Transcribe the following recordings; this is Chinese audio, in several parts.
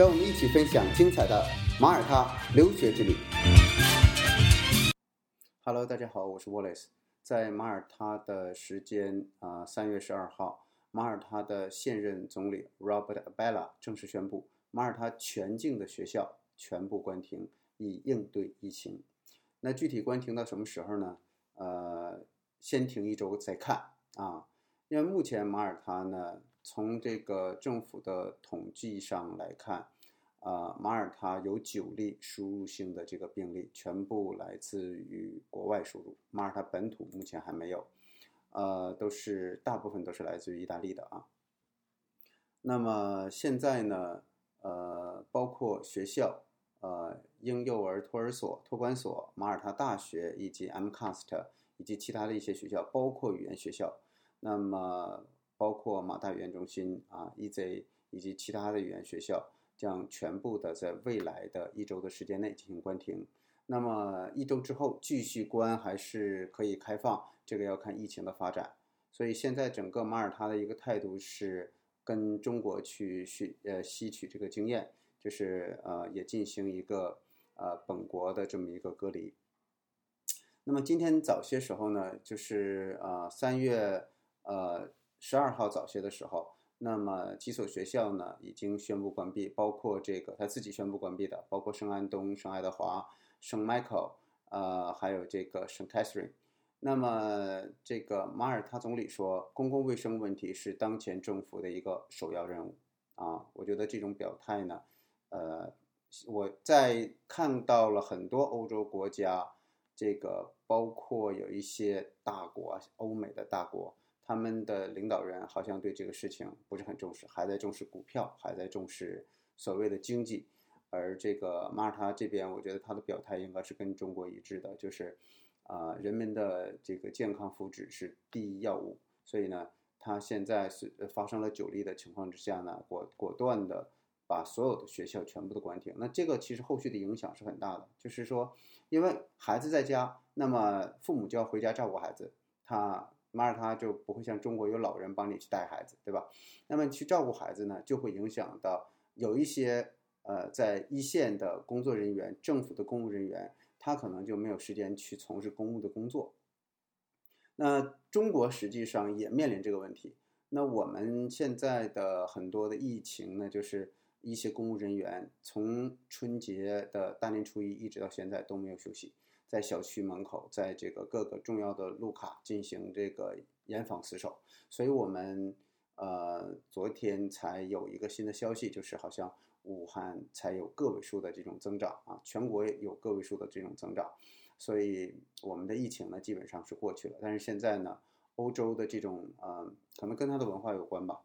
让我们一起分享精彩的马耳他留学之旅。Hello，大家好，我是 Wallace。在马耳他的时间啊，三月十二号，马耳他的现任总理 Robert Abella 正式宣布，马耳他全境的学校全部关停，以应对疫情。那具体关停到什么时候呢？呃。先停一周再看啊，因为目前马耳他呢，从这个政府的统计上来看，啊，马耳他有九例输入性的这个病例，全部来自于国外输入，马耳他本土目前还没有，呃，都是大部分都是来自于意大利的啊。那么现在呢，呃，包括学校，呃，婴幼儿托儿所、托管所、马耳他大学以及 MCAST。以及其他的一些学校，包括语言学校，那么包括马大语言中心啊，EZ 以及其他的语言学校，将全部的在未来的一周的时间内进行关停。那么一周之后继续关还是可以开放，这个要看疫情的发展。所以现在整个马耳他的一个态度是跟中国去学呃吸取这个经验，就是呃也进行一个呃本国的这么一个隔离。那么今天早些时候呢，就是呃三月呃十二号早些的时候，那么几所学校呢已经宣布关闭，包括这个他自己宣布关闭的，包括圣安东、圣爱德华、圣 Michael，呃还有这个圣 Catherine。那么这个马耳他总理说，公共卫生问题是当前政府的一个首要任务啊。我觉得这种表态呢，呃，我在看到了很多欧洲国家。这个包括有一些大国，欧美的大国，他们的领导人好像对这个事情不是很重视，还在重视股票，还在重视所谓的经济。而这个马耳他这边，我觉得他的表态应该是跟中国一致的，就是啊，人们的这个健康福祉是第一要务。所以呢，他现在是发生了九例的情况之下呢，果果断的。把所有的学校全部都关停，那这个其实后续的影响是很大的。就是说，因为孩子在家，那么父母就要回家照顾孩子，他马耳他就不会像中国有老人帮你去带孩子，对吧？那么去照顾孩子呢，就会影响到有一些呃在一线的工作人员、政府的公务人员，他可能就没有时间去从事公务的工作。那中国实际上也面临这个问题。那我们现在的很多的疫情呢，就是。一些公务人员从春节的大年初一一直到现在都没有休息，在小区门口，在这个各个重要的路卡进行这个严防死守。所以，我们呃昨天才有一个新的消息，就是好像武汉才有个位数的这种增长啊，全国有个位数的这种增长。所以，我们的疫情呢基本上是过去了。但是现在呢，欧洲的这种呃，可能跟它的文化有关吧，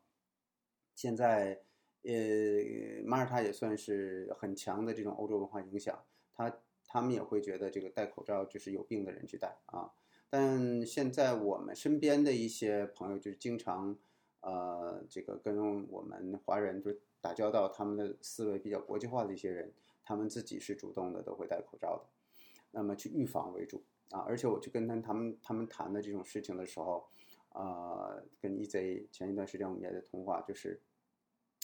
现在。呃，马耳他也算是很强的这种欧洲文化影响，它他们也会觉得这个戴口罩就是有病的人去戴啊。但现在我们身边的一些朋友就是经常，呃，这个跟我们华人就打交道，他们的思维比较国际化的一些人，他们自己是主动的都会戴口罩的，那么去预防为主啊。而且我去跟他他们他们谈的这种事情的时候，啊，跟 EZ 前一段时间我们也在通话，就是。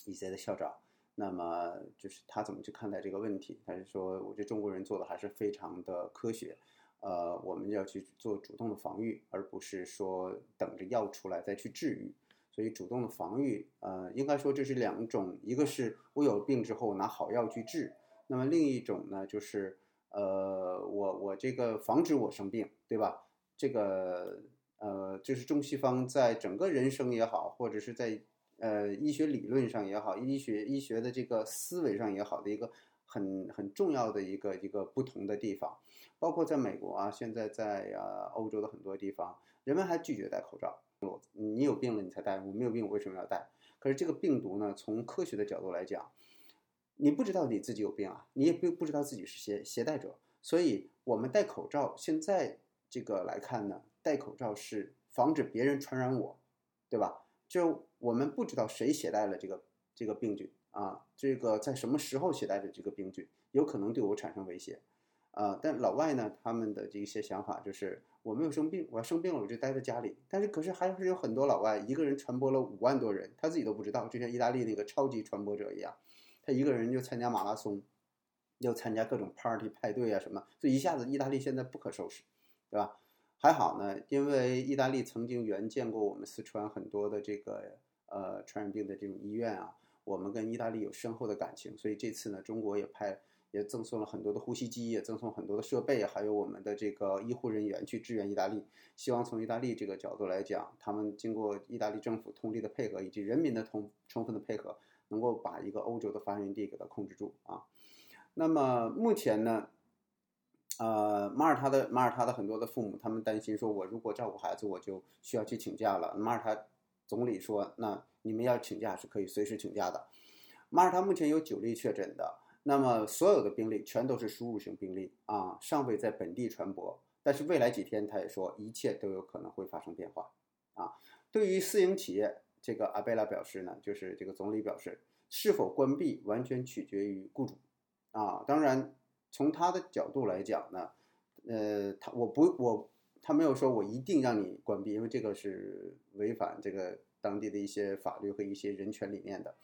E Z 的校长，那么就是他怎么去看待这个问题？他是说，我觉得中国人做的还是非常的科学，呃，我们要去做主动的防御，而不是说等着药出来再去治愈。所以，主动的防御，呃，应该说这是两种：一个是我有病之后拿好药去治，那么另一种呢，就是呃，我我这个防止我生病，对吧？这个呃，就是中西方在整个人生也好，或者是在。呃，医学理论上也好，医学医学的这个思维上也好的一个很很重要的一个一个不同的地方，包括在美国啊，现在在啊欧洲的很多地方，人们还拒绝戴口罩。你有病了你才戴，我没有病我为什么要戴？可是这个病毒呢，从科学的角度来讲，你不知道你自己有病啊，你也不不知道自己是携携带者，所以我们戴口罩，现在这个来看呢，戴口罩是防止别人传染我，对吧？就我们不知道谁携带了这个这个病菌啊，这个在什么时候携带的这个病菌，有可能对我产生威胁。啊，但老外呢，他们的这一些想法就是，我没有生病，我要生病了我就待在家里。但是可是还是有很多老外一个人传播了五万多人，他自己都不知道，就像意大利那个超级传播者一样，他一个人就参加马拉松，又参加各种 party 派对啊什么，所以一下子意大利现在不可收拾，对吧？还好呢，因为意大利曾经援建过我们四川很多的这个呃传染病的这种医院啊，我们跟意大利有深厚的感情，所以这次呢，中国也派。也赠送了很多的呼吸机，也赠送很多的设备，还有我们的这个医护人员去支援意大利。希望从意大利这个角度来讲，他们经过意大利政府通力的配合，以及人民的充充分的配合，能够把一个欧洲的发源地给它控制住啊。那么目前呢，呃，马耳他的马耳他的很多的父母，他们担心说，我如果照顾孩子，我就需要去请假了。马耳他总理说，那你们要请假是可以随时请假的。马耳他目前有九例确诊的。那么所有的病例全都是输入型病例啊，尚未在本地传播。但是未来几天，他也说一切都有可能会发生变化啊。对于私营企业，这个阿贝拉表示呢，就是这个总理表示，是否关闭完全取决于雇主啊。当然，从他的角度来讲呢，呃，他我不我他没有说我一定让你关闭，因为这个是违反这个当地的一些法律和一些人权理念的。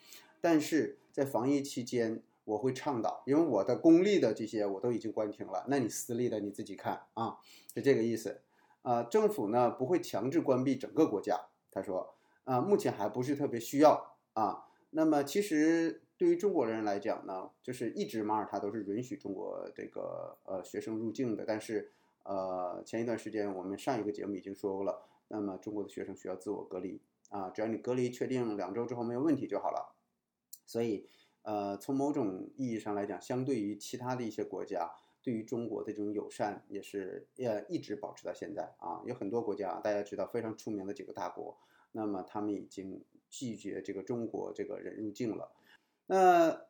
但是在防疫期间。我会倡导，因为我的公立的这些我都已经关停了，那你私立的你自己看啊，是这个意思。呃，政府呢不会强制关闭整个国家，他说，啊，目前还不是特别需要啊。那么其实对于中国人来讲呢，就是一直马耳他都是允许中国这个呃学生入境的，但是呃前一段时间我们上一个节目已经说过了，那么中国的学生需要自我隔离啊，只要你隔离确定两周之后没有问题就好了，所以。呃，从某种意义上来讲，相对于其他的一些国家，对于中国的这种友善也是呃一直保持到现在啊。有很多国家，大家知道非常出名的几个大国，那么他们已经拒绝这个中国这个人入境了。那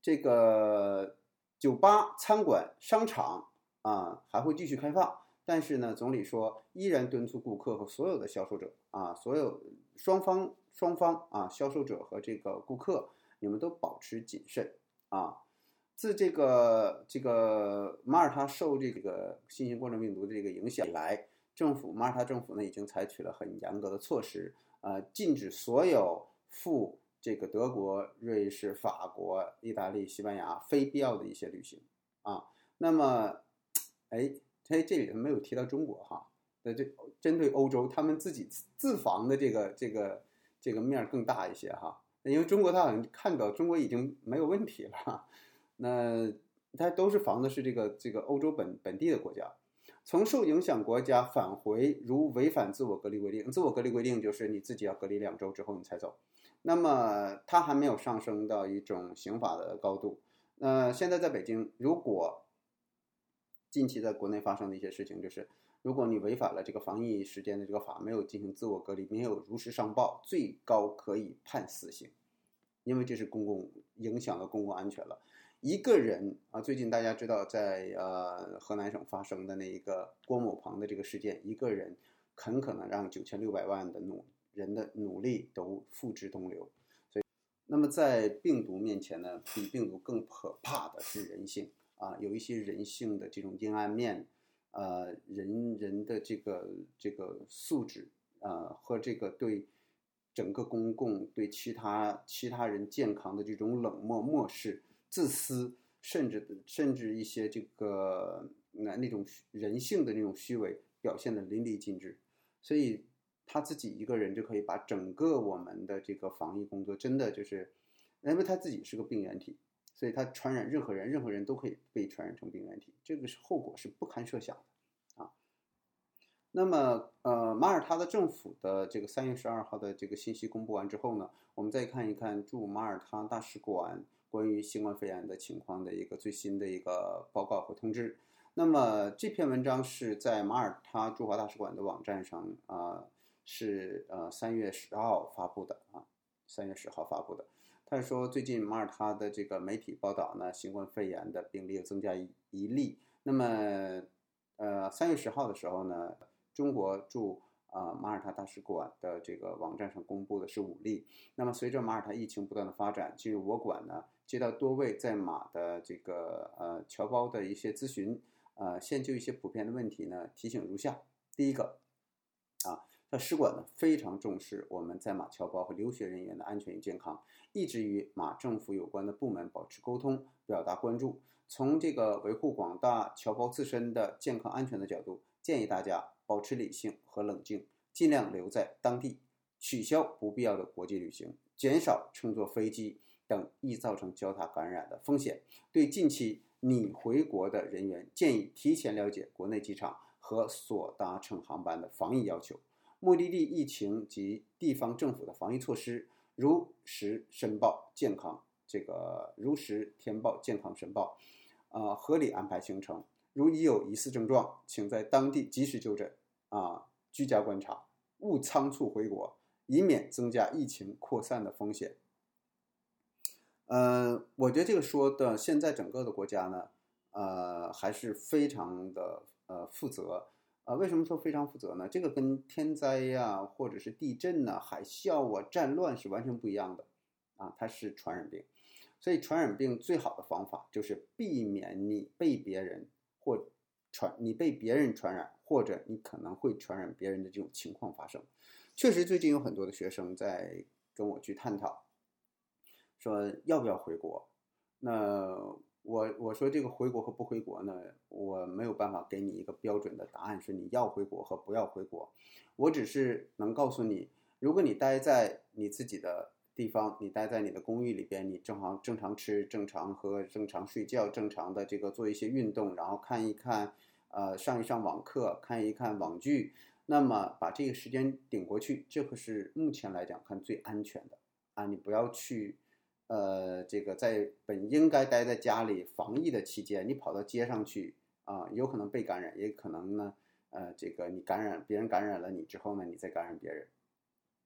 这个酒吧、餐馆、商场啊还会继续开放，但是呢，总理说依然敦促顾客和所有的销售者啊，所有双方双方啊，销售者和这个顾客。你们都保持谨慎啊！自这个这个马耳他受这个新型冠状病毒的这个影响以来，政府马耳他政府呢已经采取了很严格的措施，呃，禁止所有赴这个德国、瑞士、法国、意大利、西班牙非必要的一些旅行啊。那么，哎，哎，这里头没有提到中国哈。那这针对欧洲，他们自己自防的这个这个这个面更大一些哈。因为中国他好像看到中国已经没有问题了，那他都是防的是这个这个欧洲本本地的国家，从受影响国家返回，如违反自我隔离规定，自我隔离规定就是你自己要隔离两周之后你才走，那么它还没有上升到一种刑法的高度。那现在在北京，如果近期在国内发生的一些事情就是。如果你违反了这个防疫时间的这个法，没有进行自我隔离，没有如实上报，最高可以判死刑，因为这是公共影响了公共安全了。一个人啊，最近大家知道在呃河南省发生的那一个郭某鹏的这个事件，一个人很可能让九千六百万的努人的努力都付之东流。所以，那么在病毒面前呢，比病毒更可怕的是人性啊，有一些人性的这种阴暗面。呃，人人的这个这个素质，呃，和这个对整个公共、对其他其他人健康的这种冷漠、漠视、自私，甚至甚至一些这个那那种人性的那种虚伪，表现的淋漓尽致。所以他自己一个人就可以把整个我们的这个防疫工作，真的就是，因为他自己是个病原体。所以他传染任何人，任何人都可以被传染成病原体，这个是后果是不堪设想的啊。那么，呃，马耳他的政府的这个三月十二号的这个信息公布完之后呢，我们再看一看驻马耳他大使馆关于新冠肺炎的情况的一个最新的一个报告和通知。那么这篇文章是在马耳他驻华大使馆的网站上啊，是呃三月十号发布的啊，三月十号发布的。他说最近马耳他的这个媒体报道呢，新冠肺炎的病例又增加一一例。那么，呃，三月十号的时候呢，中国驻啊马耳他大使馆的这个网站上公布的是五例。那么随着马耳他疫情不断的发展，进入我馆呢，接到多位在马的这个呃侨胞的一些咨询，呃，现就一些普遍的问题呢，提醒如下：第一个，啊。那使馆呢非常重视我们在马侨胞和留学人员的安全与健康，一直与马政府有关的部门保持沟通，表达关注。从这个维护广大侨胞自身的健康安全的角度，建议大家保持理性和冷静，尽量留在当地，取消不必要的国际旅行，减少乘坐飞机等易造成交叉感染的风险。对近期拟回国的人员，建议提前了解国内机场和所搭乘航班的防疫要求。目的地疫情及地方政府的防疫措施，如实申报健康，这个如实填报健康申报，啊，合理安排行程。如已有疑似症状，请在当地及时就诊，啊，居家观察，勿仓促回国，以免增加疫情扩散的风险。呃，我觉得这个说的，现在整个的国家呢，呃，还是非常的呃负责。啊，为什么说非常负责呢？这个跟天灾呀，或者是地震呐、海啸啊、战乱是完全不一样的，啊，它是传染病，所以传染病最好的方法就是避免你被别人或传你被别人传染，或者你可能会传染别人的这种情况发生。确实，最近有很多的学生在跟我去探讨，说要不要回国，那。我我说这个回国和不回国呢，我没有办法给你一个标准的答案，是你要回国和不要回国。我只是能告诉你，如果你待在你自己的地方，你待在你的公寓里边，你正好正常吃、正常喝、正常睡觉、正常的这个做一些运动，然后看一看，呃，上一上网课，看一看网剧，那么把这个时间顶过去，这个是目前来讲看最安全的啊，你不要去。呃，这个在本应该待在家里防疫的期间，你跑到街上去啊，有可能被感染，也可能呢，呃，这个你感染别人感染了你之后呢，你再感染别人。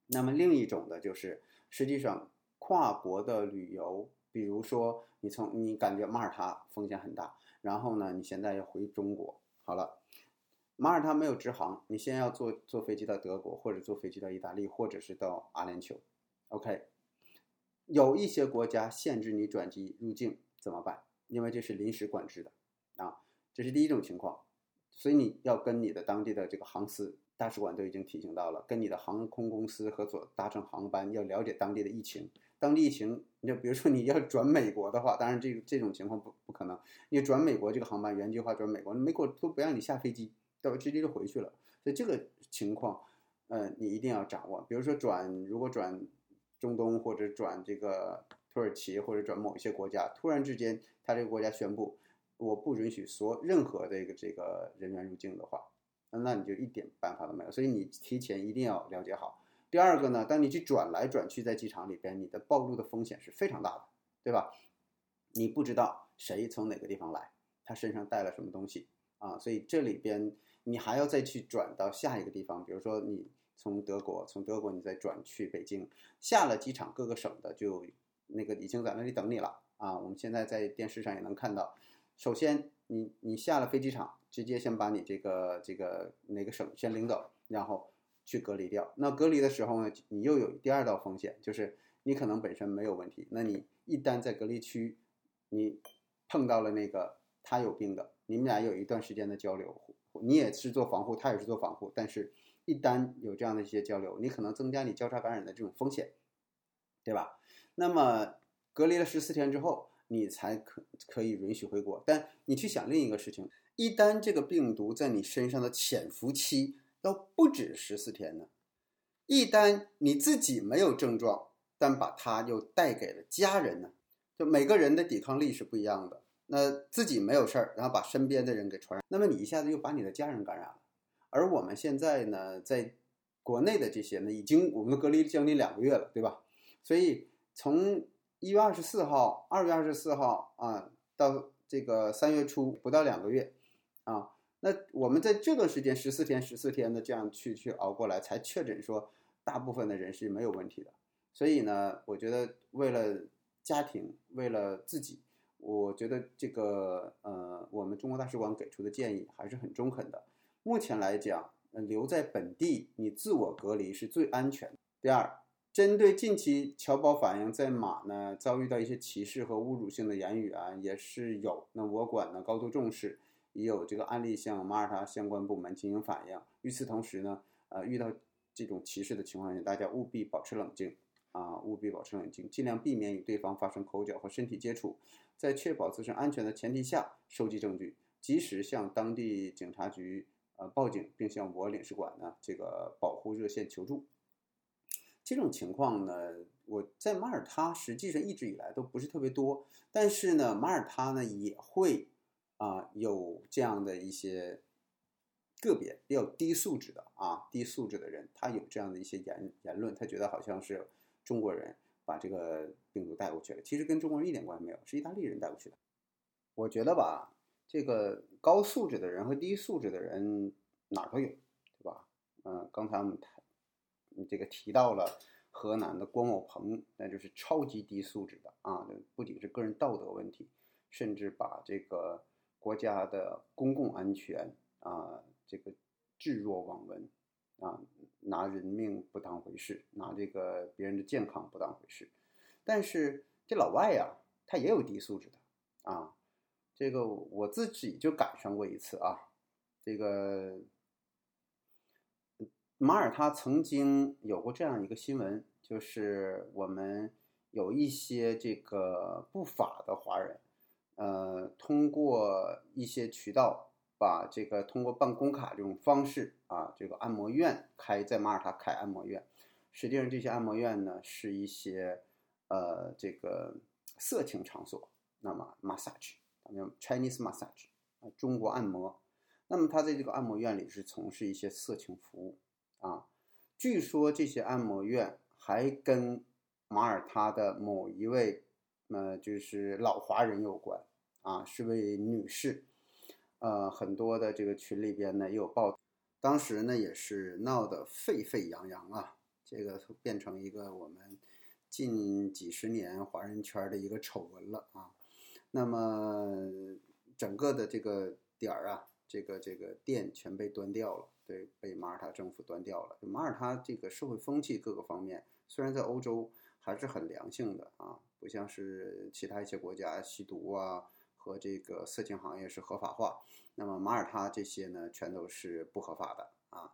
那么另一种的就是，实际上跨国的旅游，比如说你从你感觉马耳他风险很大，然后呢，你现在要回中国，好了，马耳他没有直航，你先要坐坐飞机到德国，或者坐飞机到意大利，或者是到阿联酋，OK。有一些国家限制你转机入境怎么办？因为这是临时管制的，啊，这是第一种情况，所以你要跟你的当地的这个航司大使馆都已经提醒到了，跟你的航空公司合作搭乘航班，要了解当地的疫情。当地疫情，你就比如说你要转美国的话，当然这这种情况不不可能，你转美国这个航班原计划转美国，美国都不让你下飞机，都直接就回去了。所以这个情况，呃，你一定要掌握。比如说转，如果转。中东或者转这个土耳其或者转某一些国家，突然之间他这个国家宣布我不允许所任何的一个这个人员入境的话，那你就一点办法都没有。所以你提前一定要了解好。第二个呢，当你去转来转去在机场里边，你的暴露的风险是非常大的，对吧？你不知道谁从哪个地方来，他身上带了什么东西啊？所以这里边你还要再去转到下一个地方，比如说你。从德国，从德国你再转去北京，下了机场，各个省的就那个已经在那里等你了啊！我们现在在电视上也能看到。首先，你你下了飞机场，直接先把你这个这个哪个省先领走，然后去隔离掉。那隔离的时候呢，你又有第二道风险，就是你可能本身没有问题，那你一旦在隔离区，你碰到了那个他有病的，你们俩有一段时间的交流，你也是做防护，他也是做防护，但是。一旦有这样的一些交流，你可能增加你交叉感染的这种风险，对吧？那么隔离了十四天之后，你才可可以允许回国。但你去想另一个事情，一旦这个病毒在你身上的潜伏期要不止十四天呢？一旦你自己没有症状，但把它又带给了家人呢？就每个人的抵抗力是不一样的。那自己没有事儿，然后把身边的人给传染，那么你一下子又把你的家人感染了。而我们现在呢，在国内的这些呢，已经我们隔离将近两个月了，对吧？所以从一月二十四号、二月二十四号啊，到这个三月初不到两个月啊，那我们在这段时间十四天、十四天的这样去去熬过来，才确诊说大部分的人是没有问题的。所以呢，我觉得为了家庭，为了自己，我觉得这个呃，我们中国大使馆给出的建议还是很中肯的。目前来讲，留在本地，你自我隔离是最安全的。第二，针对近期侨胞反映在马呢遭遇到一些歧视和侮辱性的言语啊，也是有。那我馆呢高度重视，也有这个案例向马耳他相关部门进行反映。与此同时呢，呃，遇到这种歧视的情况下，大家务必保持冷静啊，务必保持冷静，尽量避免与对方发生口角和身体接触，在确保自身安全的前提下收集证据，及时向当地警察局。呃，报警并向我领事馆呢这个保护热线求助。这种情况呢，我在马耳他实际上一直以来都不是特别多，但是呢，马耳他呢也会啊有这样的一些个别比较低素质的啊低素质的人，他有这样的一些言言论，他觉得好像是中国人把这个病毒带过去了，其实跟中国人一点关系没有，是意大利人带过去的。我觉得吧。这个高素质的人和低素质的人哪儿都有，对吧？嗯，刚才我们谈，这个提到了河南的郭某鹏，那就是超级低素质的啊！不仅是个人道德问题，甚至把这个国家的公共安全啊，这个置若罔闻啊，拿人命不当回事，拿这个别人的健康不当回事。但是这老外呀，他也有低素质的啊。这个我自己就赶上过一次啊，这个马耳他曾经有过这样一个新闻，就是我们有一些这个不法的华人，呃，通过一些渠道把这个通过办公卡这种方式啊，这个按摩院开在马耳他开按摩院，实际上这些按摩院呢是一些呃这个色情场所，那么 massage。叫 Chinese massage 啊，中国按摩。那么他在这个按摩院里是从事一些色情服务啊。据说这些按摩院还跟马耳他的某一位呃就是老华人有关啊，是位女士。呃，很多的这个群里边呢也有报，当时呢也是闹得沸沸扬扬啊，这个变成一个我们近几十年华人圈的一个丑闻了啊。那么整个的这个点儿啊，这个这个店全被端掉了，对，被马耳他政府端掉了。马耳他这个社会风气各个方面，虽然在欧洲还是很良性的啊，不像是其他一些国家吸毒啊和这个色情行业是合法化，那么马耳他这些呢，全都是不合法的啊，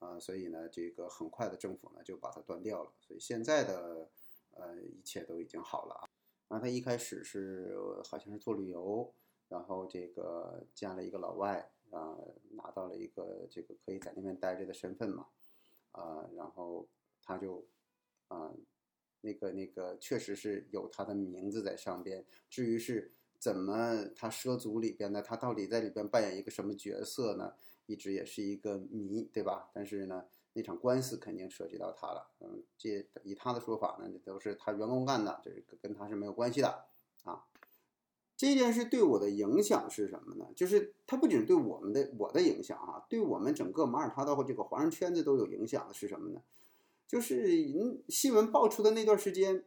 呃，所以呢，这个很快的政府呢就把它端掉了，所以现在的呃一切都已经好了啊。然后他一开始是好像是做旅游，然后这个加了一个老外啊，拿到了一个这个可以在那边待着的身份嘛，啊，然后他就啊，那个那个确实是有他的名字在上边。至于是怎么他涉足里边的，他到底在里边扮演一个什么角色呢？一直也是一个谜，对吧？但是呢。那场官司肯定涉及到他了，嗯，这以他的说法呢，都是他员工干的，这个跟他是没有关系的啊。这件事对我的影响是什么呢？就是它不仅对我们的我的影响啊，对我们整个马耳他的这个华人圈子都有影响的是什么呢？就是新闻爆出的那段时间，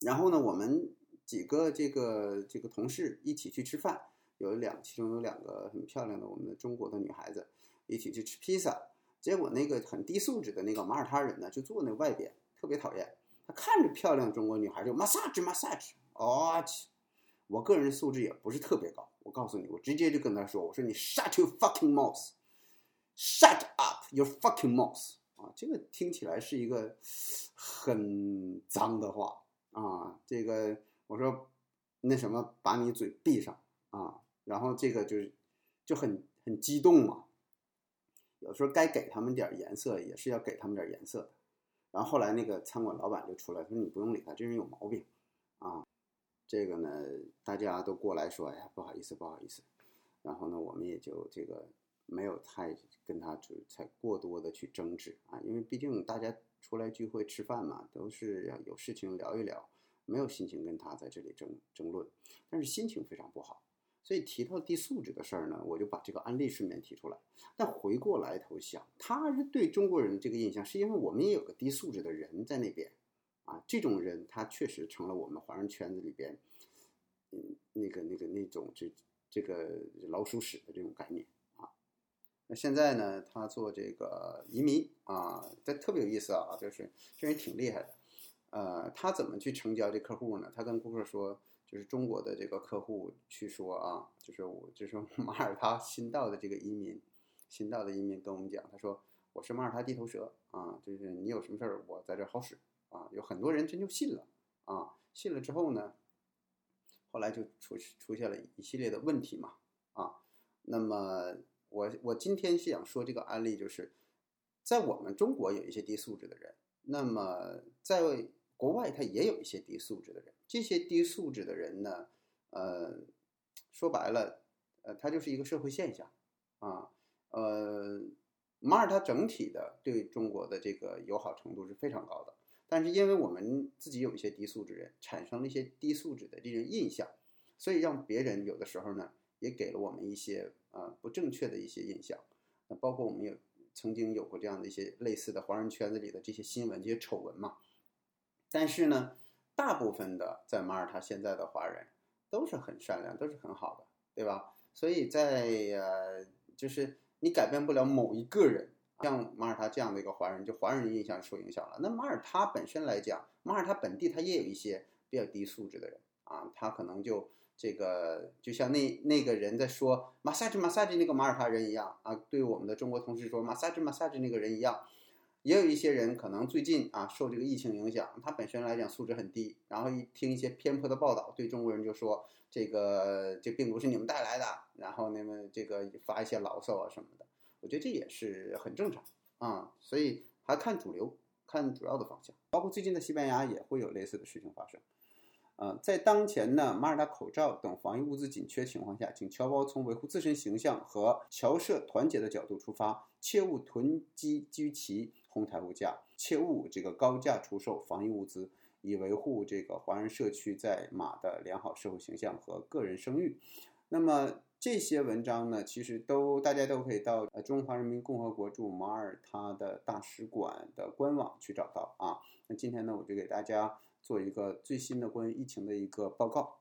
然后呢，我们几个这个这个同事一起去吃饭，有两其中有两个很漂亮的我们的中国的女孩子一起去吃披萨。结果那个很低素质的那个马耳他人呢，就坐那外边，特别讨厌。他看着漂亮中国女孩就 massage massage，哦去！我个人素质也不是特别高，我告诉你，我直接就跟他说，我说你 shut your fucking mouth，shut up your fucking mouth 啊，这个听起来是一个很脏的话啊。这个我说那什么，把你嘴闭上啊，然后这个就是就很很激动嘛。有时候该给他们点颜色，也是要给他们点颜色。然后后来那个餐馆老板就出来说：“你不用理他，这人有毛病啊。”这个呢，大家都过来说：“哎呀，不好意思，不好意思。”然后呢，我们也就这个没有太跟他就才过多的去争执啊，因为毕竟大家出来聚会吃饭嘛，都是要有事情聊一聊，没有心情跟他在这里争争论，但是心情非常不好。所以提到低素质的事儿呢，我就把这个案例顺便提出来。但回过来头想，他是对中国人的这个印象，是因为我们也有个低素质的人在那边，啊，这种人他确实成了我们华人圈子里边，嗯，那个那个那种这这个老鼠屎的这种概念啊。那现在呢，他做这个移民啊，这特别有意思啊，就是这人挺厉害的。呃，他怎么去成交这客户呢？他跟顾客说，就是中国的这个客户去说啊，就是我就是马耳他新到的这个移民，新到的移民跟我们讲，他说我是马耳他地头蛇啊，就是你有什么事儿，我在这好使。啊，有很多人真就信了啊，信了之后呢，后来就出出现了一系列的问题嘛啊。那么我我今天是想说这个案例，就是在我们中国有一些低素质的人，那么在国外他也有一些低素质的人。这些低素质的人呢，呃，说白了，呃，他就是一个社会现象啊。呃，马耳他整体的对中国的这个友好程度是非常高的。但是因为我们自己有一些低素质人，产生了一些低素质的这种印象，所以让别人有的时候呢，也给了我们一些呃不正确的一些印象。那包括我们有曾经有过这样的一些类似的华人圈子里的这些新闻、这些丑闻嘛。但是呢，大部分的在马耳他现在的华人都是很善良，都是很好的，对吧？所以在呃，就是你改变不了某一个人。像马耳他这样的一个华人，就华人印象受影响了。那马耳他本身来讲，马耳他本地他也有一些比较低素质的人啊，他可能就这个就像那那个人在说马萨吉马萨吉那个马耳他人一样啊，对我们的中国同事说马萨吉马萨吉那个人一样。也有一些人可能最近啊受这个疫情影响，他本身来讲素质很低，然后一听一些偏颇的报道，对中国人就说这个这病毒是你们带来的，然后那么这个发一些牢骚啊什么的。我觉得这也是很正常啊，所以还看主流，看主要的方向，包括最近的西班牙也会有类似的事情发生。呃，在当前呢马尔他口罩等防疫物资紧缺情况下，请侨胞从维护自身形象和侨社团结的角度出发，切勿囤积居奇、哄抬物价，切勿这个高价出售防疫物资，以维护这个华人社区在马的良好社会形象和个人声誉。那么这些文章呢，其实都大家都可以到呃中华人民共和国驻马耳他的大使馆的官网去找到啊。那今天呢，我就给大家做一个最新的关于疫情的一个报告。